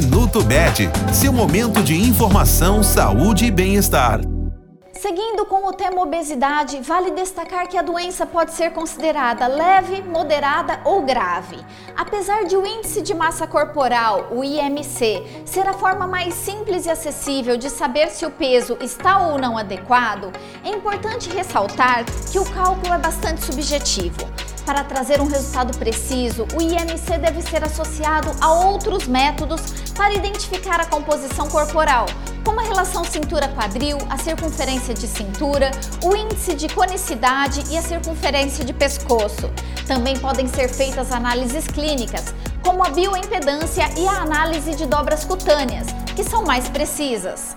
Minuto Bet, seu momento de informação, saúde e bem-estar. Seguindo com o tema obesidade, vale destacar que a doença pode ser considerada leve, moderada ou grave. Apesar de o índice de massa corporal, o IMC, ser a forma mais simples e acessível de saber se o peso está ou não adequado, é importante ressaltar que o cálculo é bastante subjetivo. Para trazer um resultado preciso, o IMC deve ser associado a outros métodos para identificar a composição corporal, como a relação cintura-quadril, a circunferência de cintura, o índice de conicidade e a circunferência de pescoço. Também podem ser feitas análises clínicas, como a bioimpedância e a análise de dobras cutâneas, que são mais precisas.